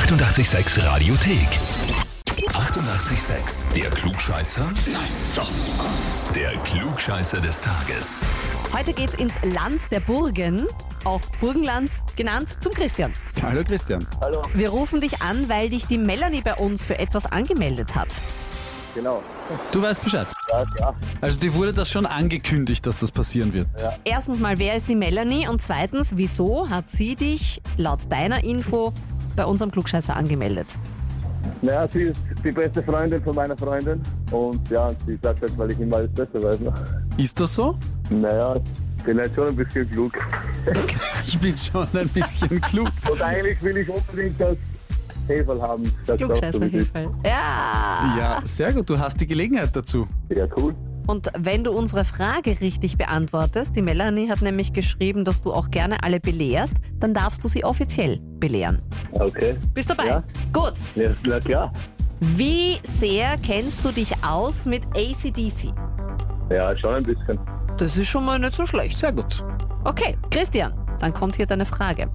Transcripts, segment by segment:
886 Radiothek. 88,6. Der Klugscheißer? Nein, doch. Der Klugscheißer des Tages. Heute geht's ins Land der Burgen, auch Burgenland genannt, zum Christian. Hallo Christian. Hallo, Wir rufen dich an, weil dich die Melanie bei uns für etwas angemeldet hat. genau. Du weißt Bescheid. Ja, klar. Also dir wurde das schon angekündigt, dass das passieren wird. Erstens mal, wer ist die Melanie? Und zweitens, wieso hat sie dich laut deiner Info bei unserem Klugscheißer angemeldet? Naja, sie ist die beste Freundin von meiner Freundin. Und ja, sie sagt halt, weil ich immer alles besser weiß. Ne? Ist das so? Naja, ich bin halt schon ein bisschen klug. Ich bin schon ein bisschen klug. Und eigentlich will ich unbedingt das Heferl haben. Das ist. Klugscheißer-Hilfe. Ja. Ja, sehr gut. Du hast die Gelegenheit dazu. Ja, cool. Und wenn du unsere Frage richtig beantwortest, die Melanie hat nämlich geschrieben, dass du auch gerne alle belehrst, dann darfst du sie offiziell belehren. Okay. Bist dabei? Ja. Gut. Ja, na klar. Wie sehr kennst du dich aus mit ACDC? Ja, schon ein bisschen. Das ist schon mal nicht so schlecht. Sehr gut. Okay, Christian, dann kommt hier deine Frage.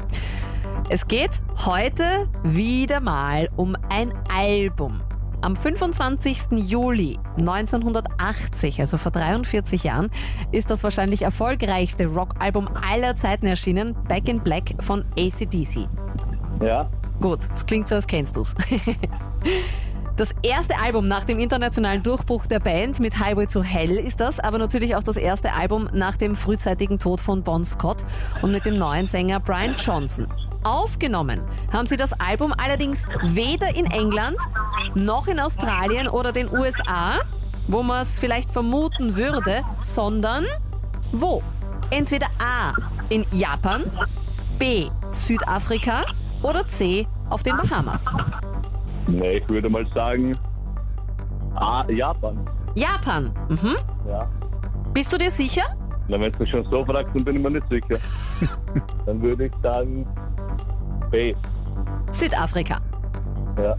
Es geht heute wieder mal um ein Album. Am 25. Juli 1980, also vor 43 Jahren, ist das wahrscheinlich erfolgreichste Rockalbum aller Zeiten erschienen, Back in Black von ACDC. Ja, Gut, das klingt so, als kennst du's. Das erste Album nach dem internationalen Durchbruch der Band mit Highway to Hell ist das, aber natürlich auch das erste Album nach dem frühzeitigen Tod von Bon Scott und mit dem neuen Sänger Brian Johnson. Aufgenommen haben sie das Album allerdings weder in England noch in Australien oder den USA, wo man es vielleicht vermuten würde, sondern wo? Entweder A in Japan, B Südafrika oder C auf den Bahamas. nee, ich würde mal sagen, ah, Japan. Japan. Mhm. Ja. Bist du dir sicher? Na, wenn du mich schon so fragst, dann bin ich mir nicht sicher. dann würde ich sagen, B. Südafrika. Ja.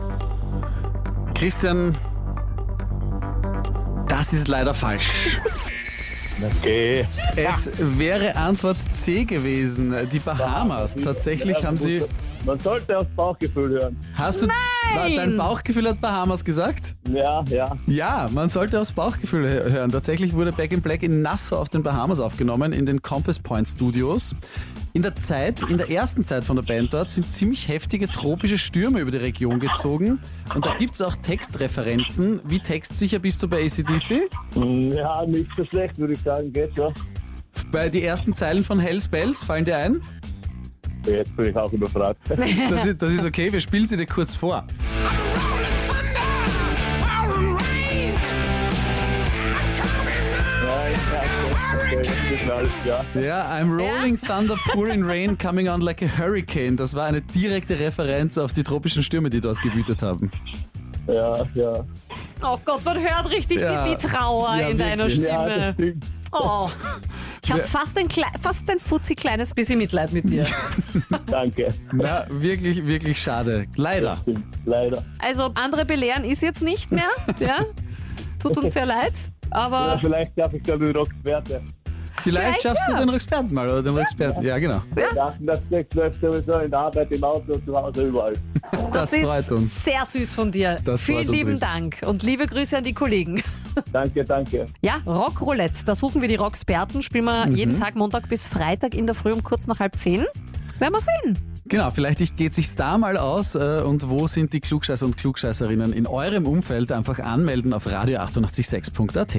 Christian, das ist leider falsch. Okay. Es wäre Antwort C gewesen, die Bahamas. Tatsächlich haben sie. Man sollte aufs Bauchgefühl hören. Hast du Nein! dein Bauchgefühl hat Bahamas gesagt? Ja, ja. Ja, man sollte aufs Bauchgefühl hö- hören. Tatsächlich wurde Back in Black in Nassau auf den Bahamas aufgenommen, in den Compass Point Studios. In der Zeit, in der ersten Zeit von der Band dort, sind ziemlich heftige tropische Stürme über die Region gezogen. Und da gibt's auch Textreferenzen. Wie textsicher bist du bei ACDC? Ja, nicht so schlecht, würde ich sagen. Geht ja. Bei die ersten Zeilen von Hells Bells fallen dir ein? Jetzt bin ich auch überfragt. Das ist, das ist okay, wir spielen sie dir kurz vor. ja. Ja, I'm rolling thunder, pouring rain, coming on like a hurricane. Das war eine direkte Referenz auf die tropischen Stürme, die dort gewütet haben. Ja, ja. Oh Gott, man hört richtig Ja. die, die Trauer Ja, in deiner wirklich. Ja, das Stimme. stimmt. Oh. Ich habe fast ein, klei- fast ein futzi kleines bisschen Mitleid mit dir. Danke. Na, wirklich, wirklich schade. Leider. Stimmt, leider. Also andere belehren ist jetzt nicht mehr. Ja? Tut uns sehr leid. Ja, Aber vielleicht darf ich da den Rocksperte. Vielleicht Vielleicht schaffst ja. du den Experten mal oder den Experten. Ja, genau. Ja. Das Text läuft sowieso in der Arbeit, im Auto, zu Hause, überall. Das ist freut uns. sehr süß von dir. Das Vielen lieben riesig. Dank und liebe Grüße an die Kollegen. Danke, danke. Ja, Rockroulette, da suchen wir die Rocksperten. Spielen wir Mhm. jeden Tag Montag bis Freitag in der Früh um kurz nach halb zehn. Werden wir sehen. Genau, vielleicht geht sich's da mal aus äh, und wo sind die Klugscheißer und Klugscheißerinnen in eurem Umfeld? Einfach anmelden auf radio886.at.